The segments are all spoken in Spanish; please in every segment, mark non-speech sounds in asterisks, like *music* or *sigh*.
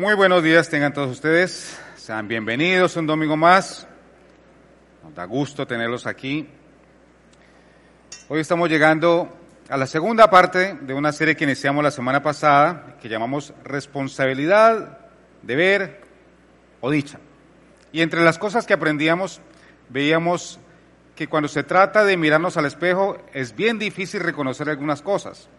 Muy buenos días tengan todos ustedes. Sean bienvenidos un domingo más. Nos da gusto tenerlos aquí. Hoy estamos llegando a la segunda parte de una serie que iniciamos la semana pasada, que llamamos responsabilidad, deber o dicha. Y entre las cosas que aprendíamos, veíamos que cuando se trata de mirarnos al espejo es bien difícil reconocer algunas cosas.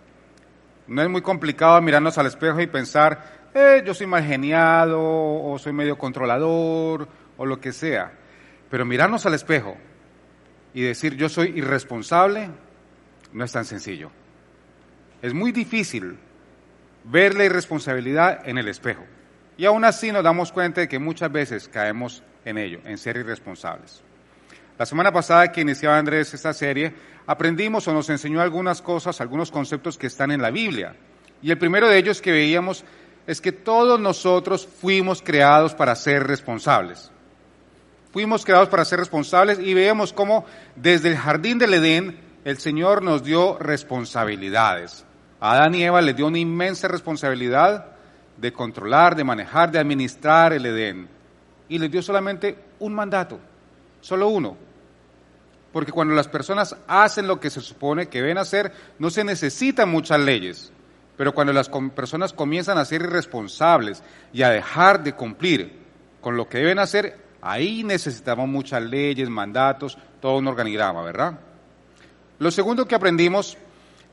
No es muy complicado mirarnos al espejo y pensar, eh, yo soy mal geniado o soy medio controlador o lo que sea. Pero mirarnos al espejo y decir yo soy irresponsable no es tan sencillo. Es muy difícil ver la irresponsabilidad en el espejo. Y aún así nos damos cuenta de que muchas veces caemos en ello, en ser irresponsables. La semana pasada que iniciaba Andrés esta serie, aprendimos o nos enseñó algunas cosas, algunos conceptos que están en la Biblia. Y el primero de ellos que veíamos es que todos nosotros fuimos creados para ser responsables. Fuimos creados para ser responsables y veíamos cómo desde el jardín del Edén el Señor nos dio responsabilidades. A Adán y Eva les dio una inmensa responsabilidad de controlar, de manejar, de administrar el Edén. Y les dio solamente un mandato, solo uno. Porque cuando las personas hacen lo que se supone que deben hacer, no se necesitan muchas leyes. Pero cuando las personas comienzan a ser irresponsables y a dejar de cumplir con lo que deben hacer, ahí necesitamos muchas leyes, mandatos, todo un organigrama, ¿verdad? Lo segundo que aprendimos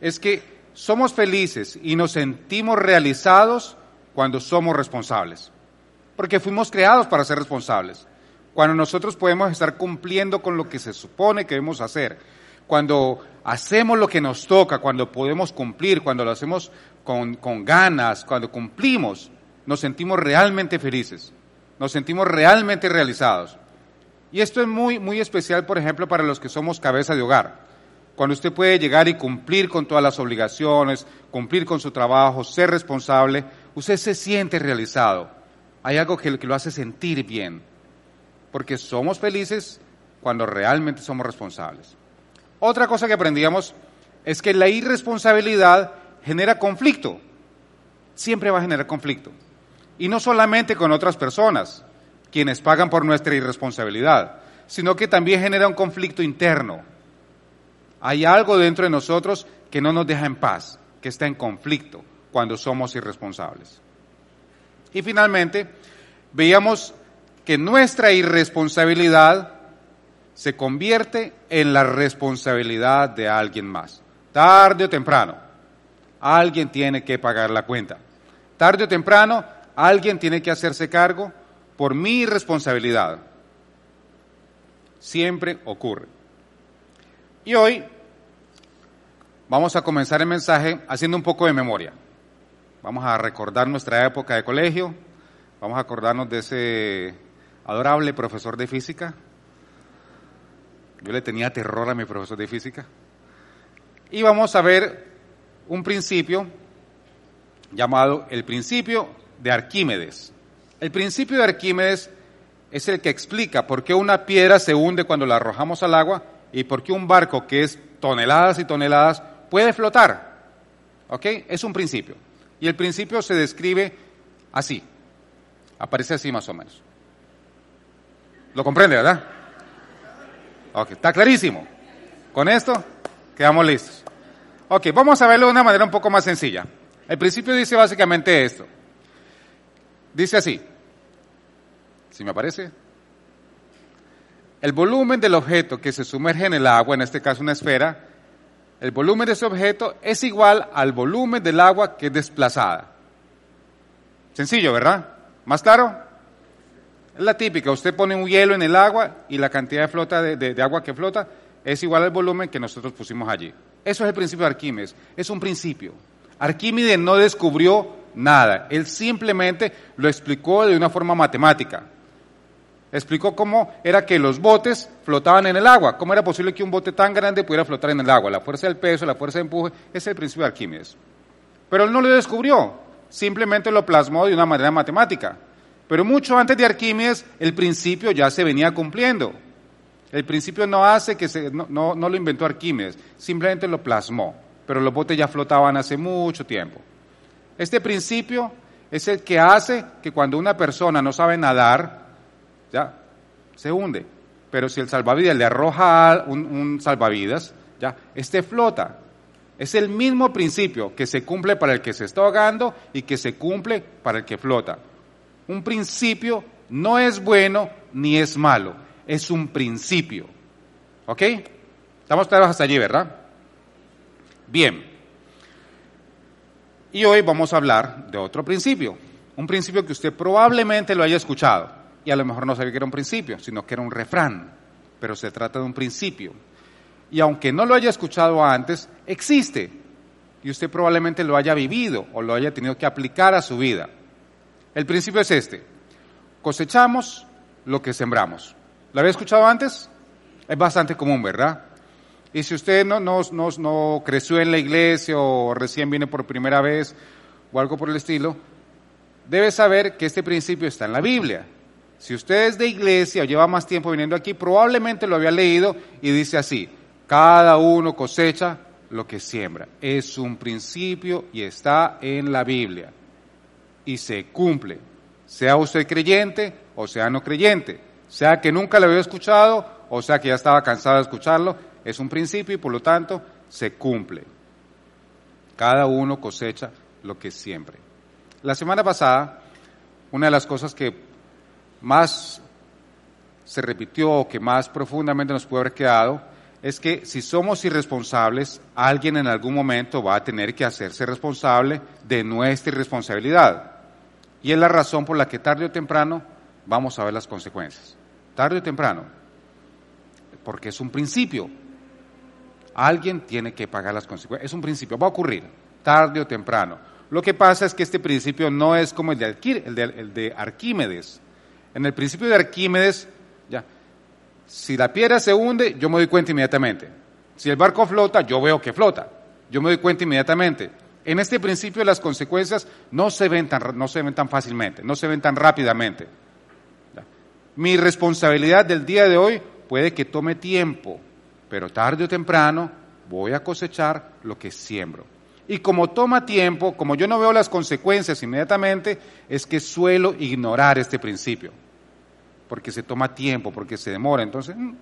es que somos felices y nos sentimos realizados cuando somos responsables, porque fuimos creados para ser responsables. Cuando nosotros podemos estar cumpliendo con lo que se supone que debemos hacer, cuando hacemos lo que nos toca, cuando podemos cumplir, cuando lo hacemos con, con, ganas, cuando cumplimos, nos sentimos realmente felices, nos sentimos realmente realizados. Y esto es muy, muy especial, por ejemplo, para los que somos cabeza de hogar. Cuando usted puede llegar y cumplir con todas las obligaciones, cumplir con su trabajo, ser responsable, usted se siente realizado. Hay algo que, que lo hace sentir bien, porque somos felices cuando realmente somos responsables. Otra cosa que aprendíamos es que la irresponsabilidad genera conflicto. Siempre va a generar conflicto. Y no solamente con otras personas, quienes pagan por nuestra irresponsabilidad, sino que también genera un conflicto interno. Hay algo dentro de nosotros que no nos deja en paz, que está en conflicto cuando somos irresponsables. Y finalmente, veíamos que nuestra irresponsabilidad se convierte en la responsabilidad de alguien más. Tarde o temprano, alguien tiene que pagar la cuenta. Tarde o temprano, alguien tiene que hacerse cargo por mi responsabilidad. Siempre ocurre. Y hoy vamos a comenzar el mensaje haciendo un poco de memoria. Vamos a recordar nuestra época de colegio, vamos a acordarnos de ese adorable profesor de física, yo le tenía terror a mi profesor de física. Y vamos a ver un principio llamado el principio de Arquímedes. El principio de Arquímedes es el que explica por qué una piedra se hunde cuando la arrojamos al agua y por qué un barco que es toneladas y toneladas puede flotar. ¿Ok? Es un principio. Y el principio se describe así. Aparece así más o menos. ¿Lo comprende, verdad? Ok, está clarísimo. Con esto quedamos listos. Ok, vamos a verlo de una manera un poco más sencilla. El principio dice básicamente esto. Dice así. Si me aparece. El volumen del objeto que se sumerge en el agua, en este caso una esfera, el volumen de ese objeto es igual al volumen del agua que es desplazada. Sencillo, ¿verdad? ¿Más claro? Es la típica, usted pone un hielo en el agua y la cantidad de, flota de, agua que flota es igual al volumen que nosotros pusimos allí. Eso es el principio de Arquímedes, es un principio. Arquímedes no descubrió nada, él simplemente lo explicó de una forma matemática. Explicó cómo era que los botes flotaban en el agua, cómo era posible que un bote tan grande pudiera flotar en el agua. La fuerza del peso, la fuerza de empuje, ese es el principio de Arquímedes. Pero él no lo descubrió, simplemente lo plasmó de una manera matemática. Pero mucho antes de Arquímedes, el principio ya se venía cumpliendo. El principio no hace que se, no, no, lo inventó Arquímedes, simplemente lo plasmó. Pero los botes ya flotaban hace mucho tiempo. Este principio Es el que hace que cuando una persona no sabe nadar, ya, se hunde. Pero si el salvavidas le arroja un, un salvavidas, ya, este flota. Es el mismo principio que se cumple para el que se está ahogando y que se cumple para el que flota. Un principio no es bueno ni es malo, es un principio. ¿Ok? Estamos claros hasta allí, ¿verdad? Bien. Y hoy vamos a hablar de otro principio. Un principio que usted probablemente lo haya escuchado. Y a lo mejor no sabía que era un principio, sino que era un refrán. Pero se trata de un principio. Y aunque no lo haya escuchado antes, existe. Y usted probablemente lo haya vivido o lo haya tenido que aplicar a su vida. El principio es este. Cosechamos lo que sembramos. ¿Lo había escuchado antes? Es bastante común, ¿verdad? Y si usted no, no, no, no, creció en la iglesia o recién viene por primera vez o algo por el estilo, debe saber que este principio está en la Biblia. Si usted es de iglesia o lleva más tiempo viniendo aquí, probablemente lo había leído y dice así, cada uno cosecha lo que siembra. Es un principio y está en la Biblia. Y se cumple. Sea usted creyente o sea no creyente. Sea que nunca lo había escuchado o sea que ya estaba cansado de escucharlo. Es un principio y por lo tanto se cumple. Cada uno cosecha lo que siembra. La semana pasada, una de las cosas que más se repitió o que más profundamente nos puede haber quedado es que si somos irresponsables, alguien en algún momento va a tener que hacerse responsable de nuestra irresponsabilidad. Y es la razón por la que tarde o temprano vamos a ver las consecuencias. Tarde o temprano. Porque es un principio. Alguien tiene que pagar las consecuencias. Es un principio. Va a ocurrir. Tarde o temprano. Lo que pasa es que este principio no es como el de, el de, Arquímedes. En el principio de Arquímedes, ya, si la piedra se hunde, yo me doy cuenta inmediatamente. Si el barco flota, yo veo que flota. Yo me doy cuenta inmediatamente. En este principio las consecuencias no se ven tan, no se ven tan fácilmente, no se ven tan rápidamente. Mi responsabilidad del día de hoy puede que tome tiempo, pero tarde o temprano voy a cosechar lo que siembro. Y como toma tiempo, como yo no veo las consecuencias inmediatamente, es que suelo ignorar este principio porque se toma tiempo, porque se demora, entonces mm,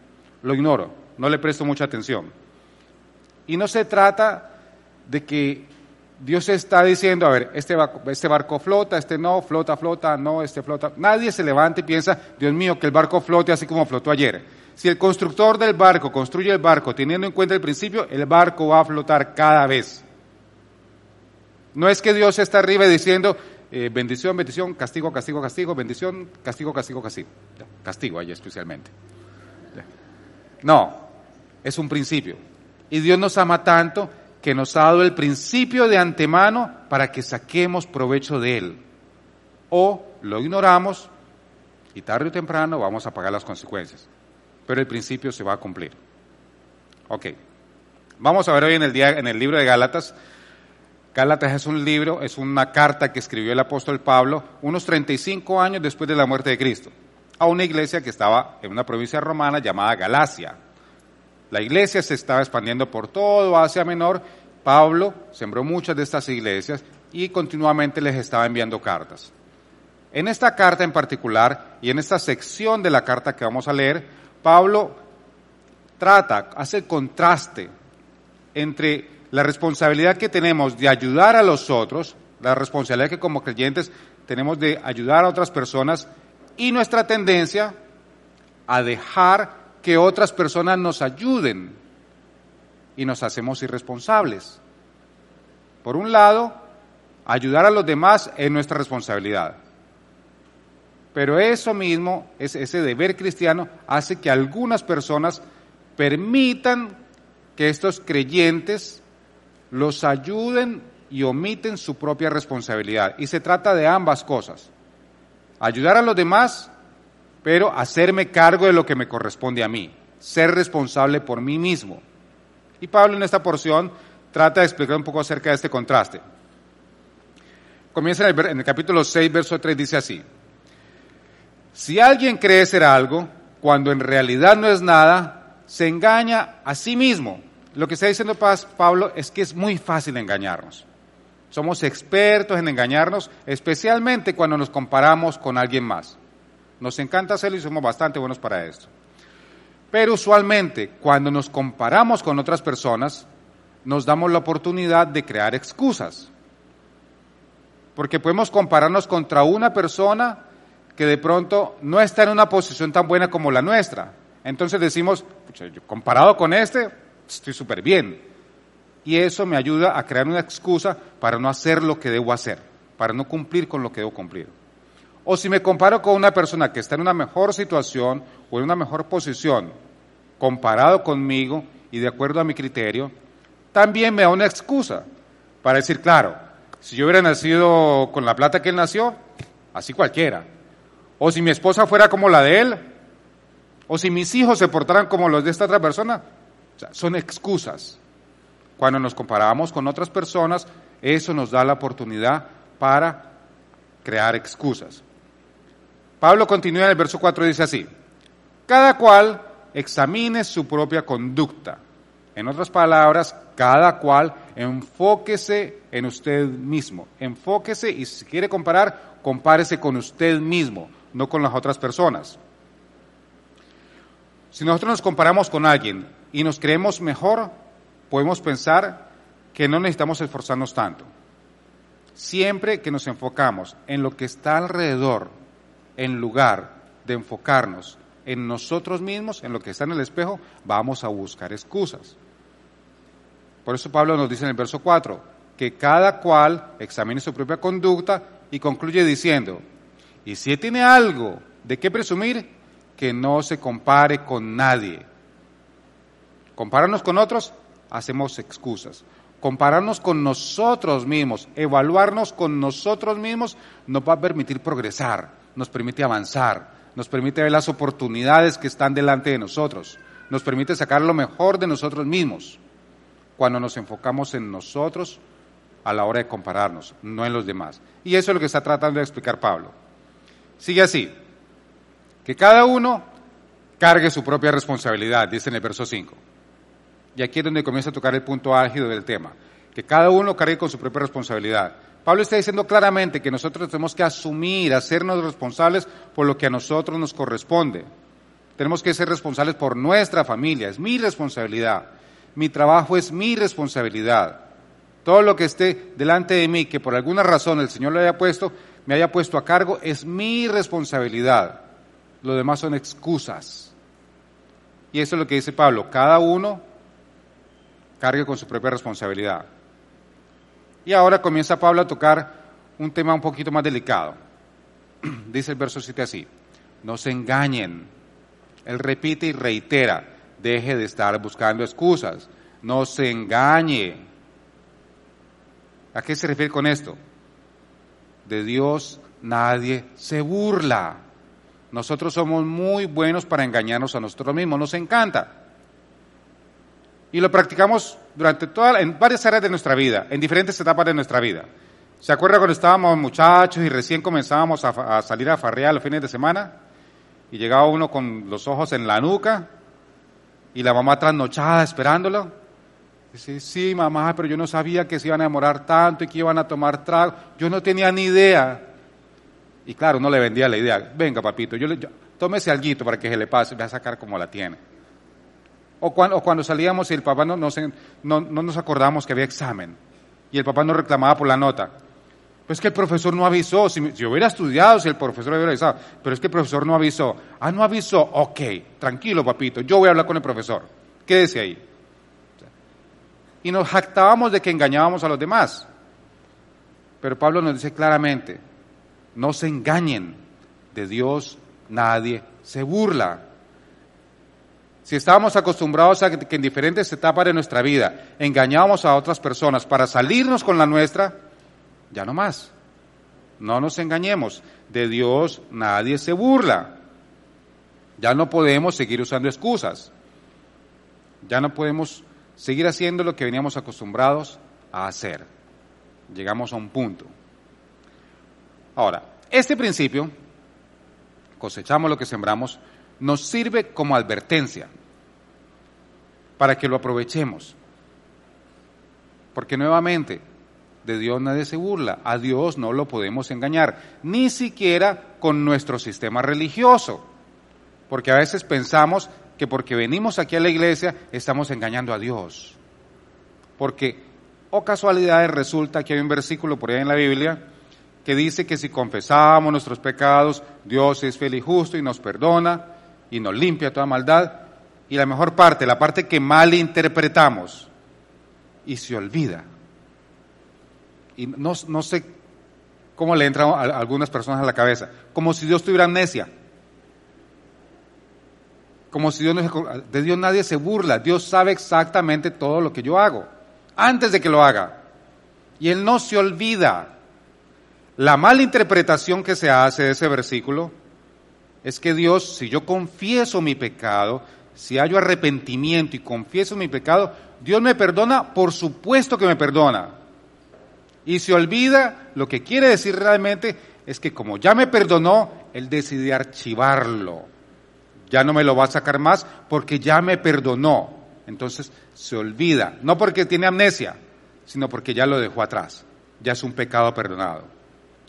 lo ignoro, no le presto mucha atención. Y no se trata de que Dios está diciendo, a ver, este barco, este barco flota, este no, flota, flota, no, este flota. Nadie se levanta y piensa, Dios mío, que el barco flote así como flotó ayer. Si el constructor del barco construye el barco teniendo en cuenta el principio, el barco va a flotar cada vez. No es que Dios está arriba diciendo, eh, bendición, bendición, castigo, castigo, castigo, bendición, castigo, castigo, castigo. Castigo ahí especialmente. No, es un principio. Y Dios nos ama tanto que nos ha dado el principio de antemano para que saquemos provecho de él. O lo ignoramos y tarde o temprano vamos a pagar las consecuencias. Pero el principio se va a cumplir. Ok. Vamos a ver hoy en el, día, en el libro de Gálatas Gálatas es un libro, es una carta que escribió el apóstol Pablo unos 35 años después de la muerte de Cristo, a una iglesia que estaba en una provincia romana llamada Galacia. La iglesia se estaba expandiendo por todo Asia Menor. Pablo sembró muchas de estas iglesias y continuamente les estaba enviando cartas. En esta carta en particular y en esta sección de la carta que vamos a leer, Pablo trata, hace contraste entre la responsabilidad que tenemos de ayudar a los otros, la responsabilidad que como creyentes tenemos de ayudar a otras personas y nuestra tendencia a dejar que otras personas nos ayuden y nos hacemos irresponsables. Por un lado, ayudar a los demás es nuestra responsabilidad. Pero eso mismo, ese deber cristiano, hace que algunas personas permitan que estos creyentes los ayuden y omiten su propia responsabilidad. Y se trata de ambas cosas. Ayudar a los demás, pero hacerme cargo de lo que me corresponde a mí. Ser responsable por mí mismo. Y Pablo en esta porción trata de explicar un poco acerca de este contraste. Comienza en el, en el capítulo 6, verso 3, dice así. Si alguien cree ser algo, cuando en realidad no es nada, se engaña a sí mismo lo que está diciendo Pablo es que es muy fácil engañarnos. Somos expertos en engañarnos, especialmente cuando nos comparamos con alguien más. Nos encanta hacerlo y somos bastante buenos para esto. Pero usualmente, cuando nos comparamos con otras personas, nos damos la oportunidad de crear excusas. Porque podemos compararnos contra una persona que de pronto no está en una posición tan buena como la nuestra. Entonces decimos, comparado con este, estoy súper bien. Y eso me ayuda a crear una excusa para no hacer lo que debo hacer, para no cumplir con lo que debo cumplir. O si me comparo con una persona que está en una mejor situación o en una mejor posición, comparado conmigo y de acuerdo a mi criterio, también me da una excusa para decir, claro, si yo hubiera nacido con la plata que él nació, así cualquiera. O si mi esposa fuera como la de él, o si mis hijos se portaran como los de esta otra persona. O sea, son excusas. Cuando nos comparamos con otras personas, eso nos da la oportunidad para crear excusas. Pablo continúa en el verso 4 y dice así, cada cual examine su propia conducta. En otras palabras, cada cual enfóquese en usted mismo. Enfóquese y si quiere comparar, compárese con usted mismo, no con las otras personas. Si nosotros nos comparamos con alguien y nos creemos mejor, podemos pensar que no necesitamos esforzarnos tanto. Siempre que nos enfocamos en lo que está alrededor, en lugar de enfocarnos en nosotros mismos, en lo que está en el espejo, vamos a buscar excusas. Por eso Pablo nos dice en el verso 4, que cada cual examine su propia conducta y concluye diciendo, y si tiene algo de qué presumir, que no se compare con nadie. Compararnos con otros, hacemos excusas. Compararnos con nosotros mismos, evaluarnos con nosotros mismos, nos va a permitir progresar, nos permite avanzar, nos permite ver las oportunidades que están delante de nosotros, nos permite sacar lo mejor de nosotros mismos cuando nos enfocamos en nosotros a la hora de compararnos, no en los demás. Y eso es lo que está tratando de explicar Pablo. Sigue así, que cada uno cargue su propia responsabilidad, dice en el verso 5. Y aquí es donde comienza a tocar el punto álgido del tema, que cada uno cargue con su propia responsabilidad. Pablo está diciendo claramente que nosotros tenemos que asumir, hacernos responsables por lo que a nosotros nos corresponde. Tenemos que ser responsables por nuestra familia, es mi responsabilidad. Mi trabajo es mi responsabilidad. Todo lo que esté delante de mí, que por alguna razón el Señor lo haya puesto, me haya puesto a cargo, es mi responsabilidad. Lo demás son excusas. Y eso es lo que dice Pablo. Cada uno cargue con su propia responsabilidad. Y ahora comienza Pablo a tocar un tema un poquito más delicado. *clears throat* Dice el verso 7 así, no se engañen. Él repite y reitera, deje de estar buscando excusas, no se engañe. ¿A qué se refiere con esto? De Dios nadie se burla. Nosotros somos muy buenos para engañarnos a nosotros mismos, nos encanta. Y lo practicamos durante toda, en varias áreas de nuestra vida, en diferentes etapas de nuestra vida. ¿Se acuerda cuando estábamos muchachos y recién comenzábamos a, salir a farrear los fines de semana? Y llegaba uno con los ojos en la nuca y la mamá trasnochada esperándolo. Dice, sí, mamá, pero yo no sabía que se iban a demorar tanto y que iban a tomar trago. Yo no tenía ni idea. Y claro, no le vendía la idea. Venga, papito, yo le, yo, tómese alguito para que se le pase, voy a sacar como la tiene. O cuando, salíamos y el papá no, no, no, no nos acordamos que había examen y el papá nos reclamaba por la nota. Pues que el profesor no avisó, si, si, hubiera estudiado, si el profesor hubiera avisado, pero es que el profesor no avisó. Ah, no avisó, ok, tranquilo papito, yo voy a hablar con el profesor. Quédese ahí. Y nos jactábamos de que engañábamos a los demás. Pero Pablo nos dice claramente, no se engañen, de Dios nadie se burla. Si estábamos acostumbrados a que en diferentes etapas de nuestra vida engañábamos a otras personas para salirnos con la nuestra, ya no más. No nos engañemos. De Dios nadie se burla. Ya no podemos seguir usando excusas. Ya no podemos seguir haciendo lo que veníamos acostumbrados a hacer. Llegamos a un punto. Ahora, este principio, cosechamos lo que sembramos, nos sirve como advertencia para que lo aprovechemos. Porque nuevamente, De Dios nadie se burla. A Dios no lo podemos engañar, ni siquiera con nuestro sistema religioso. Porque a veces pensamos que porque venimos aquí a la iglesia estamos engañando a Dios. Porque, o casualidades, resulta que hay un versículo por ahí en la Biblia que dice que si confesamos nuestros pecados, Dios es fiel y justo y nos perdona y nos limpia toda maldad. Y la mejor parte, la parte que mal interpretamos y se olvida. Y no, no sé cómo le entra a algunas personas a la cabeza, como si Dios tuviera amnesia. Como si Dios no de Dios nadie se burla, Dios sabe exactamente todo lo que yo hago, antes de que lo haga. Y Él no se olvida. La mala interpretación que se hace de ese versículo es que Dios, si yo confieso mi pecado, si hallo arrepentimiento y confieso mi pecado, Dios me perdona, por supuesto que me perdona. Y se olvida, lo que quiere decir realmente es que como ya me perdonó, Él decide archivarlo. Ya no me lo va a sacar más porque ya me perdonó. Entonces se olvida, no porque tiene amnesia, sino porque ya lo dejó atrás. Ya es un pecado perdonado.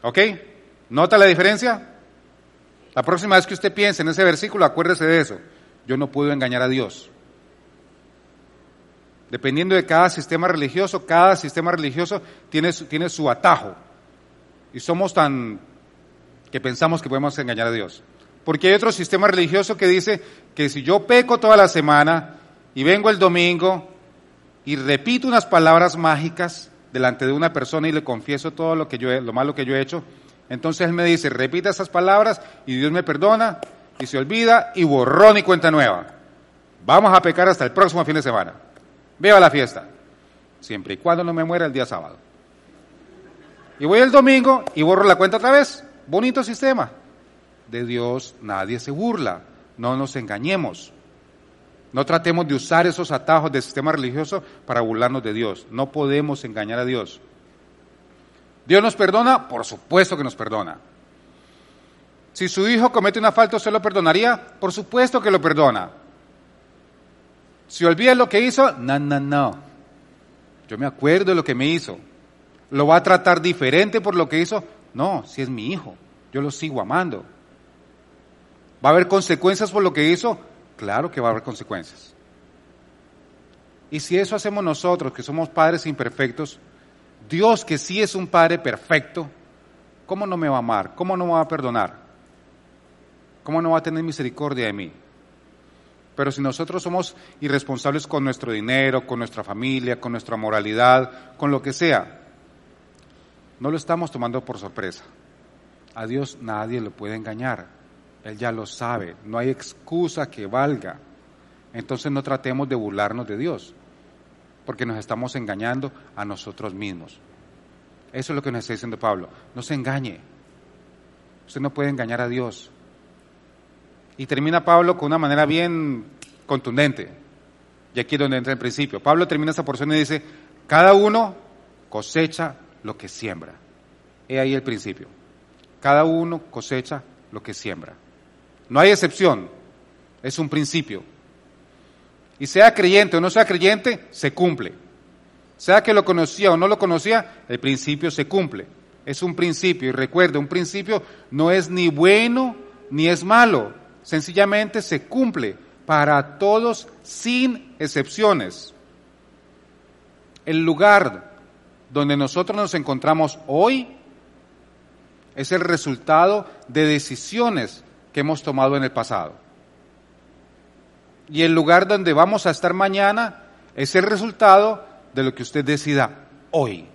¿Ok? ¿Nota la diferencia? La próxima vez que usted piense en ese versículo, acuérdese de eso. Yo no puedo engañar a Dios. Dependiendo de cada sistema religioso, cada sistema religioso tiene su, tiene su atajo. Y somos tan que pensamos que podemos engañar a Dios. Porque hay otro sistema religioso que dice que si yo peco toda la semana y vengo el domingo y repito unas palabras mágicas delante de una persona y le confieso todo lo que yo lo malo que yo he hecho, entonces él me dice, repita esas palabras y Dios me perdona y se olvida y borrón y cuenta nueva. Vamos a pecar hasta el próximo fin de semana. Veo la fiesta, siempre y cuando no me muera el día sábado. Y voy el domingo y borro la cuenta otra vez. Bonito sistema. De Dios nadie se burla. No nos engañemos. No tratemos de usar esos atajos del sistema religioso para burlarnos de Dios. No podemos engañar a Dios. ¿Dios nos perdona? Por supuesto que nos perdona. Si su hijo comete una falta, ¿usted lo perdonaría? Por supuesto que lo perdona. Si olvida lo que hizo, no, no, no. Yo me acuerdo de lo que me hizo. ¿Lo va a tratar diferente por lo que hizo? No, si es mi hijo. Yo lo sigo amando. ¿Va a haber consecuencias por lo que hizo? Claro que va a haber consecuencias. Y si eso hacemos nosotros, que somos padres imperfectos, Dios que sí es un Padre perfecto, ¿cómo no me va a amar? ¿Cómo no me va a perdonar? ¿Cómo no va a tener misericordia de mí? Pero si nosotros somos irresponsables con nuestro dinero, con nuestra familia, con nuestra moralidad, con lo que sea, no lo estamos tomando por sorpresa. A Dios nadie lo puede engañar. Él ya lo sabe. No hay excusa que valga. Entonces no tratemos de burlarnos de Dios, porque nos estamos engañando a nosotros mismos. Eso es lo que nos está diciendo Pablo. No se engañe. Usted no puede engañar a Dios. Y termina Pablo con una manera bien contundente. Y aquí es donde entra el principio. Pablo termina esta porción y dice, cada uno cosecha lo que siembra. He ahí el principio. Cada uno cosecha lo que siembra. No hay excepción. Es un principio. Y sea creyente o no sea creyente, se cumple. Sea que lo conocía o no lo conocía, el principio se cumple. Es un principio. Y recuerde, un principio no es ni bueno ni es malo sencillamente se cumple para todos sin excepciones. El lugar donde nosotros nos encontramos hoy es el resultado de decisiones que hemos tomado en el pasado. Y el lugar donde vamos a estar mañana es el resultado de lo que usted decida hoy.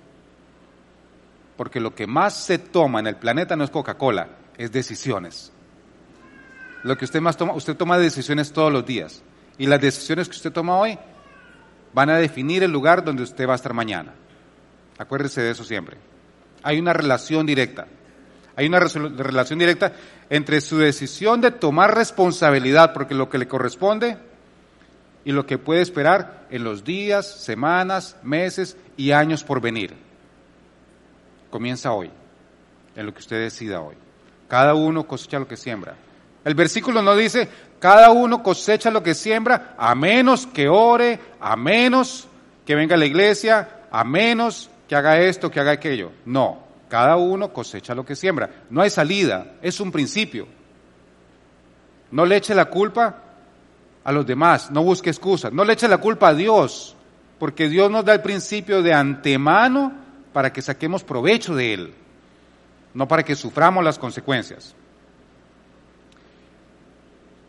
Porque lo que más se toma en el planeta no es Coca-Cola, es decisiones. Lo que usted más toma, usted toma decisiones todos los días. Y las decisiones que usted toma hoy van a definir el lugar donde usted va a estar mañana. Acuérdese de eso siempre. Hay una relación directa. Hay una relación directa entre su decisión de tomar responsabilidad, porque lo que le corresponde, y lo que puede esperar en los días, semanas, meses y años por venir. Comienza hoy, en lo que usted decida hoy. Cada uno cosecha lo que siembra. El versículo no dice, cada uno cosecha lo que siembra, a menos que ore, a menos que venga a la iglesia, a menos que haga esto, que haga aquello. No, cada uno cosecha lo que siembra. No hay salida, es un principio. No le eche la culpa a los demás, no busque excusas, no le eche la culpa a Dios, porque Dios nos da el principio de antemano para que saquemos provecho de él, no para que suframos las consecuencias.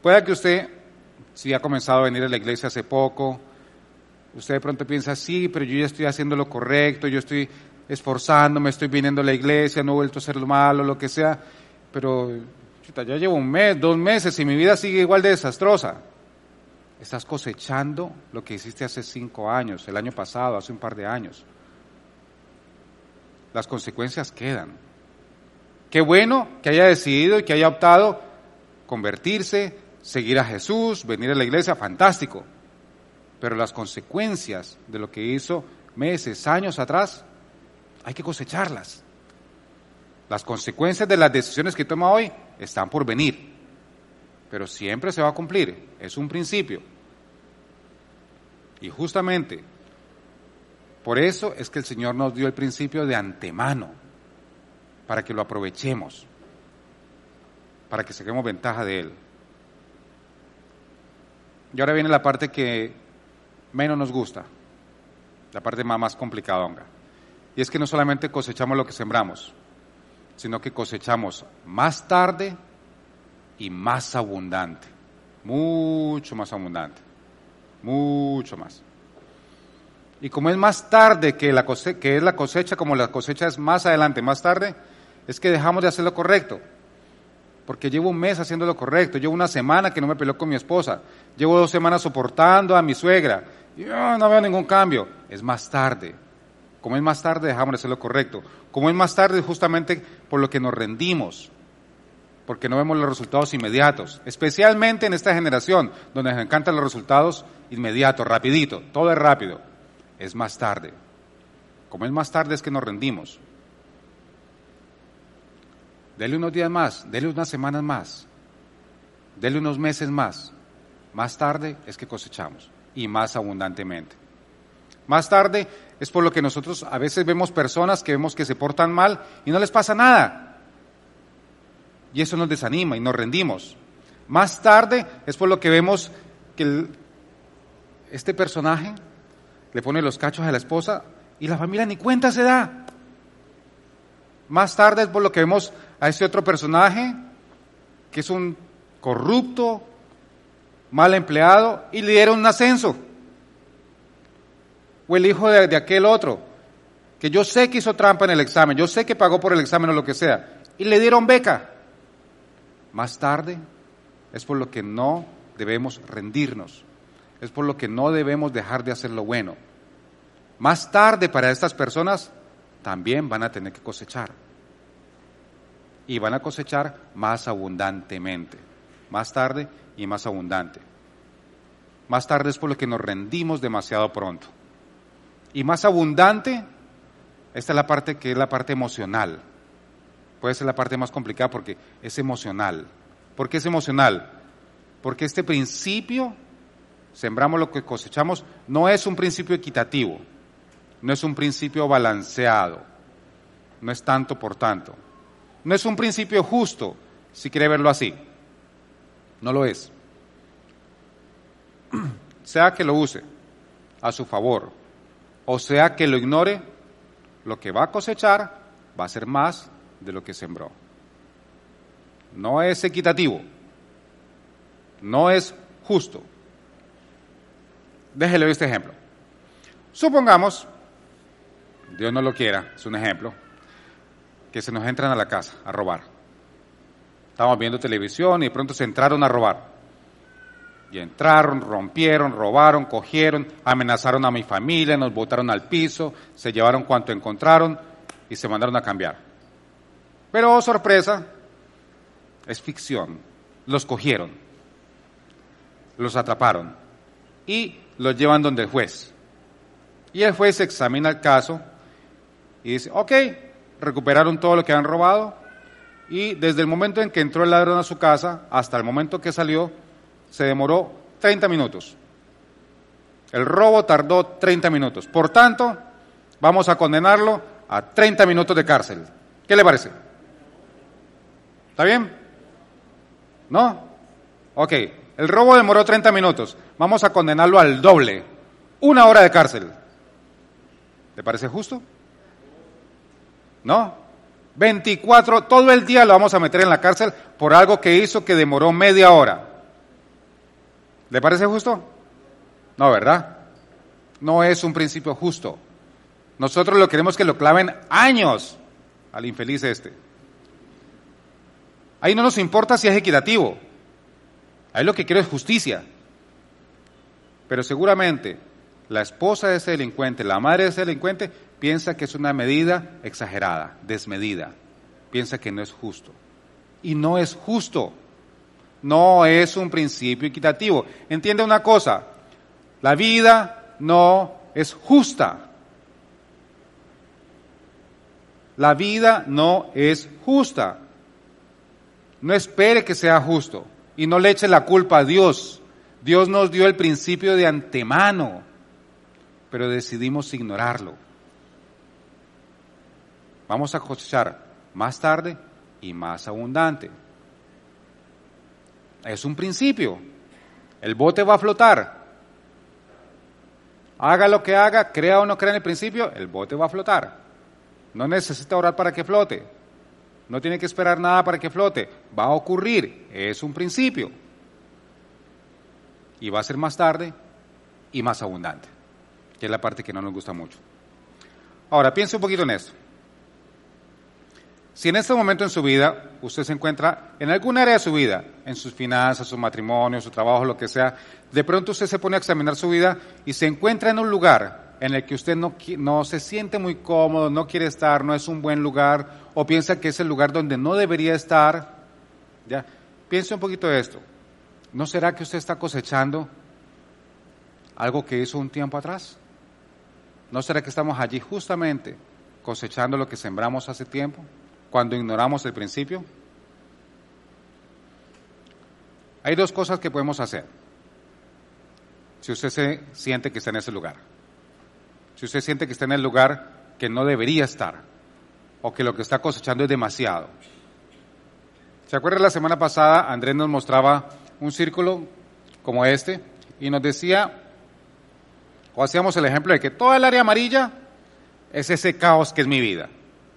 Puede que usted, si ha comenzado a venir a la iglesia hace poco, usted de pronto piensa, sí, pero yo ya estoy haciendo lo correcto, yo estoy esforzándome, estoy viniendo a la iglesia, no he vuelto a hacer lo malo, lo que sea, pero ya llevo un mes, dos meses y mi vida sigue igual de desastrosa. Estás cosechando lo que hiciste hace cinco años, el año pasado, hace un par de años. Las consecuencias quedan. Qué bueno que haya decidido y que haya optado convertirse, seguir a Jesús, venir a la iglesia, fantástico. Pero las consecuencias de lo que hizo meses, años atrás, hay que cosecharlas. Las consecuencias de las decisiones que toma hoy están por venir, pero siempre se va a cumplir, es un principio. Y justamente por eso es que el Señor nos dio el principio de antemano, para que lo aprovechemos, para que saquemos ventaja de Él. Y ahora viene la parte que menos nos gusta, la parte más, más complicada, y es que no solamente cosechamos lo que sembramos, sino que cosechamos más tarde y más abundante, mucho más abundante, mucho más. Y como es más tarde que, la cosecha, que es la cosecha, como la cosecha es más adelante, más tarde, es que dejamos de hacer lo correcto. Porque llevo un mes haciendo lo correcto, llevo una semana que no me peleó con mi esposa, llevo dos semanas soportando a mi suegra, y no veo ningún cambio. Es más tarde, como es más tarde, dejamos de hacer lo correcto. Como es más tarde, justamente por lo que nos rendimos, porque no vemos los resultados inmediatos, especialmente en esta generación, donde nos encantan los resultados inmediatos, rapidito, todo es rápido. Es más tarde. Como es más tarde es que nos rendimos. Dele unos días más, dele unas semanas más, dele unos meses más. Más tarde es que cosechamos y más abundantemente. Más tarde es por lo que nosotros a veces vemos personas que vemos que se portan mal y no les pasa nada. Y eso nos desanima y nos rendimos. Más tarde es por lo que vemos que este personaje le pone los cachos a la esposa y la familia ni cuenta se da. Más tarde es por lo que vemos a este otro personaje que es un corrupto, mal empleado y le dieron un ascenso o el hijo de, aquel otro, que yo sé que hizo trampa en el examen, yo sé que pagó por el examen o lo que sea, y le dieron beca. Más tarde es por lo que no debemos rendirnos, es por lo que no debemos dejar de hacer lo bueno. Más tarde para estas personas también van a tener que cosechar. Y van a cosechar más abundantemente. Más tarde y más abundante. Más tarde es por lo que nos rendimos demasiado pronto y más abundante, esta es la parte que es la parte emocional. Puede ser la parte más complicada porque es emocional. ¿Por qué es emocional? Porque este principio, sembramos lo que cosechamos, no es un principio equitativo, no es un principio balanceado, no es tanto por tanto, no es un principio justo, si quiere verlo así, no lo es. *clears throat* Sea que lo use a su favor, o sea que lo ignore, lo que va a cosechar va a ser más de lo que sembró. No es equitativo, no es justo. Déjele este ejemplo. Supongamos, Dios no lo quiera, es un ejemplo, que se nos entran a la casa a robar. Estamos viendo televisión y pronto se entraron a robar. Y entraron, rompieron, robaron, cogieron, amenazaron a mi familia, nos botaron al piso, se llevaron cuanto encontraron y se mandaron a cambiar. Pero, oh, sorpresa, es ficción. Los cogieron, los atraparon y los llevan donde el juez. Y el juez examina el caso y dice, ok, recuperaron todo lo que han robado y desde el momento en que entró el ladrón a su casa hasta el momento que salió, se demoró 30 minutos. El robo tardó 30 minutos. Por tanto, vamos a condenarlo a 30 minutos de cárcel. ¿Qué le parece? ¿Está bien? ¿No? Ok, el robo demoró 30 minutos, vamos a condenarlo al doble, una hora de cárcel. ¿Le parece justo? ¿No? 24, todo el día lo vamos a meter en la cárcel por algo que hizo que demoró media hora. ¿Le parece justo? No, ¿verdad? No es un principio justo. Nosotros lo queremos que lo claven años al infeliz este. Ahí no nos importa si es equitativo. Ahí lo que quiero es justicia. Pero seguramente la esposa de ese delincuente, la madre de ese delincuente, piensa que es una medida exagerada, desmedida. Piensa que no es justo. Y no es justo. No es un principio equitativo. Entiende una cosa, la vida no es justa. La vida no es justa. No espere que sea justo y no le eche la culpa a Dios. Dios nos dio el principio de antemano, pero decidimos ignorarlo. Vamos a cosechar más tarde y más abundante. Es un principio. El bote va a flotar. Haga lo que haga, crea o no crea en el principio, el bote va a flotar. No necesita orar para que flote. No tiene que esperar nada para que flote. Va a ocurrir. Es un principio. Y va a ser más tarde y más abundante, que es la parte que no nos gusta mucho. Ahora, piense un poquito en esto. Si en este momento en su vida usted se encuentra en algún área de su vida, en sus finanzas, su matrimonio, su trabajo, lo que sea, de pronto usted se pone a examinar su vida y se encuentra en un lugar en el que usted no, no se siente muy cómodo, no quiere estar, no es un buen lugar, o piensa que es el lugar donde no debería estar, ya, piense un poquito de esto. ¿No será que usted está cosechando algo que hizo un tiempo atrás? ¿No será que estamos allí justamente cosechando lo que sembramos hace tiempo? Cuando ignoramos el principio? Hay dos cosas que podemos hacer. Si usted se siente que está en ese lugar. Si usted siente que está en el lugar que no debería estar o que lo que está cosechando es demasiado. ¿Se acuerda la semana pasada Andrés nos mostraba un círculo como este y nos decía o hacíamos el ejemplo de que toda el área amarilla es ese caos que es mi vida?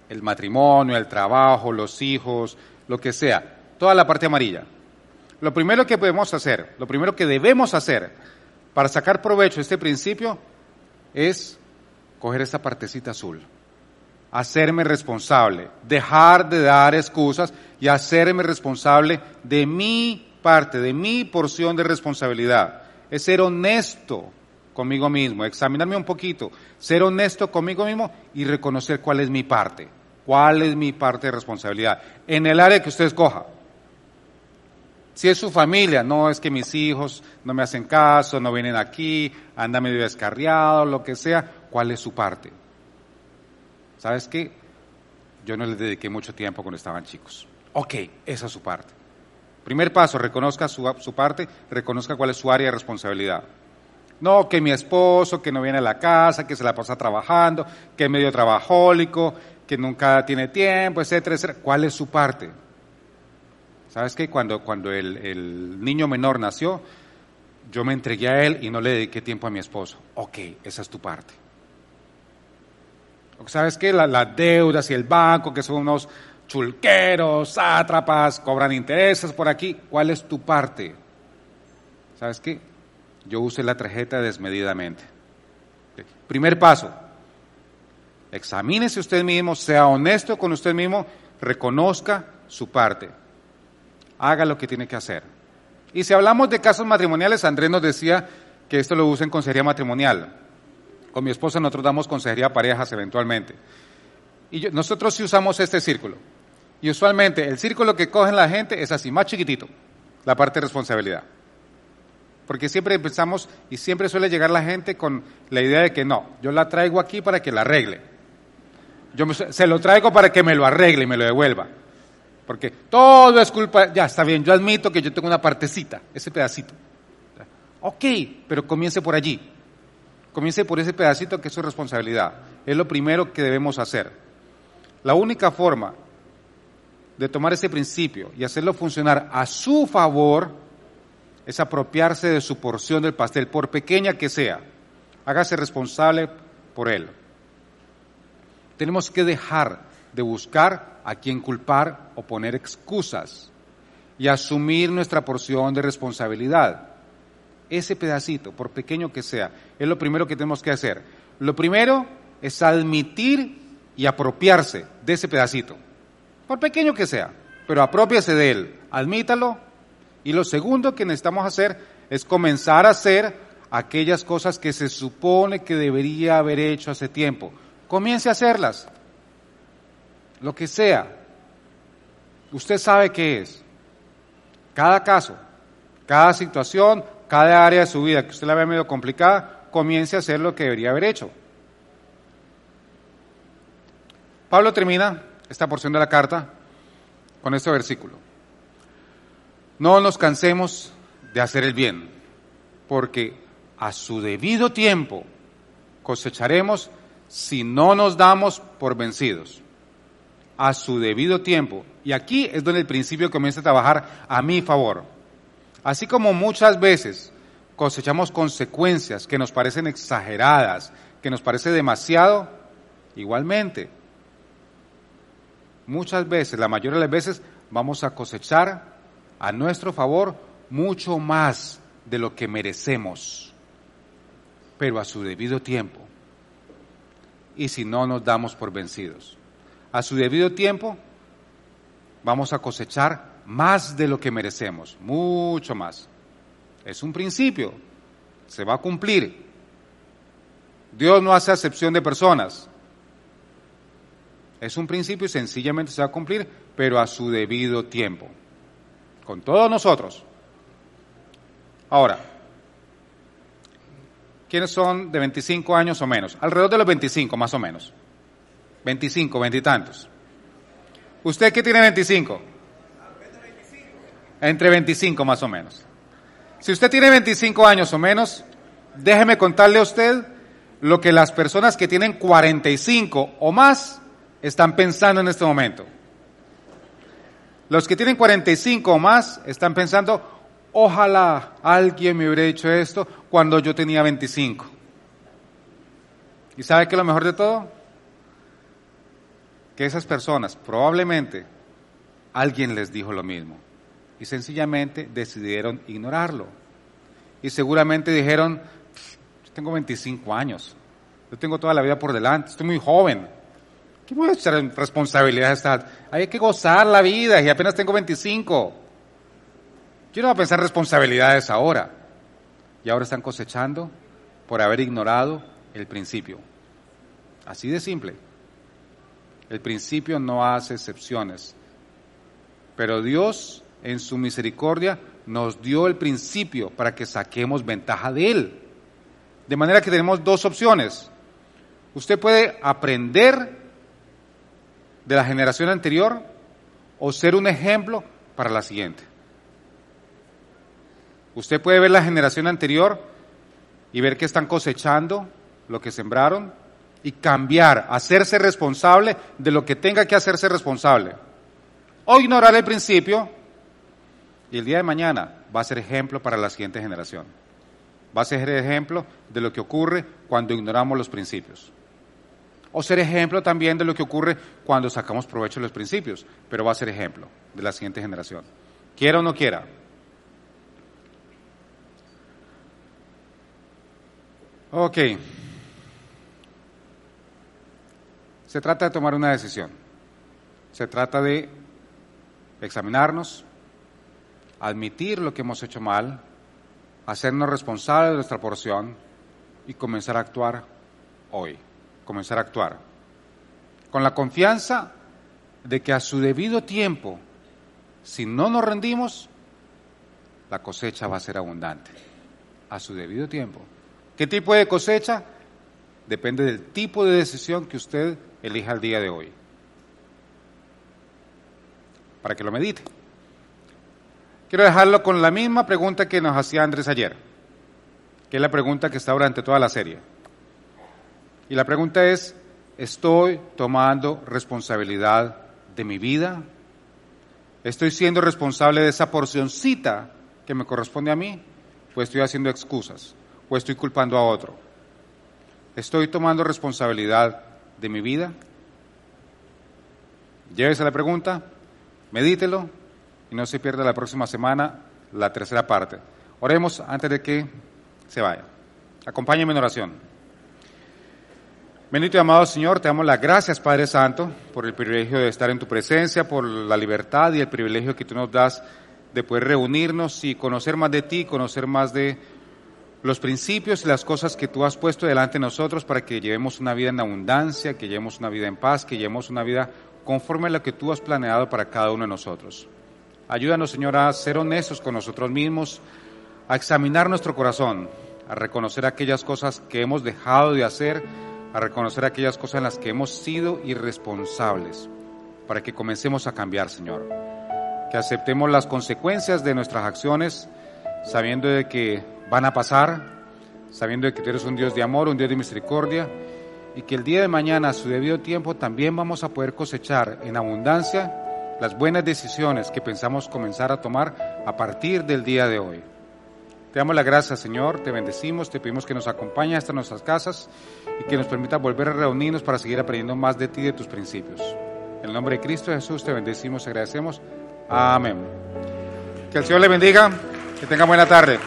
El matrimonio, el trabajo, los hijos, lo que sea, toda la parte amarilla. Lo primero que podemos hacer, lo primero que debemos hacer para sacar provecho de este principio es coger esta partecita azul, hacerme responsable, dejar de dar excusas y hacerme responsable de mi parte, de mi porción de responsabilidad. Es ser honesto conmigo mismo, examinarme un poquito, ser honesto conmigo mismo y reconocer cuál es mi parte. ¿Cuál es mi parte de responsabilidad? En el área que usted escoja. Si es su familia, no es que mis hijos no me hacen caso, no vienen aquí, anda medio descarriado, lo que sea, ¿cuál es su parte? ¿Sabes qué? Yo no les dediqué mucho tiempo cuando estaban chicos. Ok, esa es su parte. Primer paso, reconozca su, su parte, reconozca cuál es su área de responsabilidad. No, que mi esposo, que no viene a la casa, que se la pasa trabajando, que es medio trabajólico, que nunca tiene tiempo, etcétera, etcétera. ¿Cuál es su parte? ¿Sabes qué? Cuando, cuando el, el niño menor nació, yo me entregué a él y no le dediqué tiempo a mi esposo. Ok, esa es tu parte. ¿Sabes qué? las deudas y el banco, que son unos chulqueros, sátrapas, cobran intereses por aquí. ¿Cuál es tu parte? ¿Sabes qué? Yo usé la tarjeta desmedidamente. Primer paso, Examínese usted mismo, sea honesto con usted mismo, reconozca su parte. Haga lo que tiene que hacer. Y si hablamos de casos matrimoniales, Andrés nos decía que esto lo usa en consejería matrimonial. Con mi esposa nosotros damos consejería a parejas eventualmente. Y nosotros sí usamos este círculo. Y usualmente el círculo que cogen la gente es así, más chiquitito, la parte de responsabilidad. Porque siempre empezamos y siempre suele llegar la gente con la idea de que no, yo la traigo aquí para que la arregle. Yo se lo traigo para que me lo arregle y me lo devuelva. Porque todo es culpa, ya está bien, yo admito que yo tengo una partecita, ese pedacito. Ok, pero comience por allí. Comience por ese pedacito que es su responsabilidad. es lo primero que debemos hacer. La única forma de tomar ese principio y hacerlo funcionar a su favor es apropiarse de su porción del pastel, por pequeña que sea. Hágase responsable por él. Tenemos que dejar de buscar a quien culpar o poner excusas y asumir nuestra porción de responsabilidad. Ese pedacito, por pequeño que sea, es lo primero que tenemos que hacer. Lo primero es admitir y apropiarse de ese pedacito, por pequeño que sea, pero apropiase de él, admítalo. Y lo segundo que necesitamos hacer es comenzar a hacer aquellas cosas que se supone que debería haber hecho hace tiempo. Comience a hacerlas, lo que sea. Usted sabe qué es. Cada caso, cada situación, cada área de su vida que usted la vea medio complicada, comience a hacer lo que debería haber hecho. Pablo termina esta porción de la carta con este versículo. No nos cansemos de hacer el bien, porque a su debido tiempo cosecharemos si no nos damos por vencidos. A su debido tiempo. Y aquí es donde el principio comienza a trabajar a mi favor. Así como muchas veces cosechamos consecuencias que nos parecen exageradas, que nos parece demasiado, igualmente, muchas veces, la mayoría de las veces, vamos a cosechar a nuestro favor mucho más de lo que merecemos, pero a su debido tiempo. Y si no nos damos por vencidos, a su debido tiempo vamos a cosechar más de lo que merecemos, mucho más. Es un principio, se va a cumplir. Dios no hace acepción de personas. Es un principio y sencillamente se va a cumplir, pero a su debido tiempo. Con todos nosotros. Ahora, ¿quiénes son de 25 años o menos? Alrededor de los 25, más o menos. 25, veintitantos. ¿Usted qué tiene 25? Entre 25 más o menos. Si usted tiene 25 años o menos, déjeme contarle a usted lo que las personas que tienen 45 o más están pensando en este momento. Los que tienen 45 o más están pensando, ojalá alguien me hubiera hecho esto cuando yo tenía 25. ¿Y sabe qué es lo mejor de todo? Que esas personas probablemente alguien les dijo lo mismo y sencillamente decidieron ignorarlo. Y seguramente dijeron, yo tengo 25 años, yo tengo toda la vida por delante, estoy muy joven. ¿Qué voy a? Hay que gozar la vida y apenas tengo 25. Yo no voy a pensar responsabilidades ahora. Y ahora están cosechando por haber ignorado el principio. Así de simple. El principio no hace excepciones. Pero Dios en su misericordia nos dio el principio para que saquemos ventaja de él. De manera que tenemos dos opciones. Usted puede aprender de la generación anterior o ser un ejemplo para la siguiente. Usted puede ver la generación anterior y ver que están cosechando lo que sembraron y cambiar, hacerse responsable de lo que tenga que hacerse responsable. O ignorar el principio y el día de mañana va a ser ejemplo para la siguiente generación. Va a ser ejemplo de lo que ocurre cuando ignoramos los principios. O ser ejemplo también de lo que ocurre cuando sacamos provecho de los principios, pero va a ser ejemplo de la siguiente generación. Quiera o no quiera. Ok. Se trata de tomar una decisión. Se trata de examinarnos, admitir lo que hemos hecho mal, hacernos responsables de nuestra porción y comenzar a actuar hoy, comenzar a actuar. Con la confianza de que a su debido tiempo, si no nos rendimos, la cosecha va a ser abundante. A su debido tiempo. ¿Qué tipo de cosecha? Depende del tipo de decisión que usted elija el día de hoy. Para que lo medite. Quiero dejarlo con la misma pregunta que nos hacía Andrés ayer, que es la pregunta que está durante toda la serie. Y la pregunta es, estoy tomando responsabilidad de mi vida, estoy siendo responsable de esa porcioncita que me corresponde a mí, o estoy haciendo excusas, o estoy culpando a otro. Estoy tomando responsabilidad de mi vida. Llévese la pregunta, medítelo y no se pierda la próxima semana la tercera parte. Oremos antes de que se vaya. Acompáñenme en oración. Bendito y amado Señor, te damos las gracias, Padre Santo, por el privilegio de estar en tu presencia, por la libertad y el privilegio que tú nos das de poder reunirnos y conocer más de ti, conocer más de los principios y las cosas que tú has puesto delante de nosotros para que llevemos una vida en abundancia, que llevemos una vida en paz, que llevemos una vida conforme a lo que tú has planeado para cada uno de nosotros. Ayúdanos, Señor, a ser honestos con nosotros mismos, a examinar nuestro corazón, a reconocer aquellas cosas que hemos dejado de hacer, a reconocer aquellas cosas en las que hemos sido irresponsables, para que comencemos a cambiar, Señor. Que aceptemos las consecuencias de nuestras acciones, sabiendo de que van a pasar, sabiendo que tú eres un Dios de amor, un Dios de misericordia, y que el día de mañana, a su debido tiempo, también vamos a poder cosechar en abundancia las buenas decisiones que pensamos comenzar a tomar a partir del día de hoy. Te damos la gracias, Señor, te bendecimos, te pedimos que nos acompañes hasta nuestras casas y que nos permita volver a reunirnos para seguir aprendiendo más de ti y de tus principios. En el nombre de Cristo Jesús te bendecimos agradecemos. Amén. Que el Señor le bendiga, que tenga buena tarde.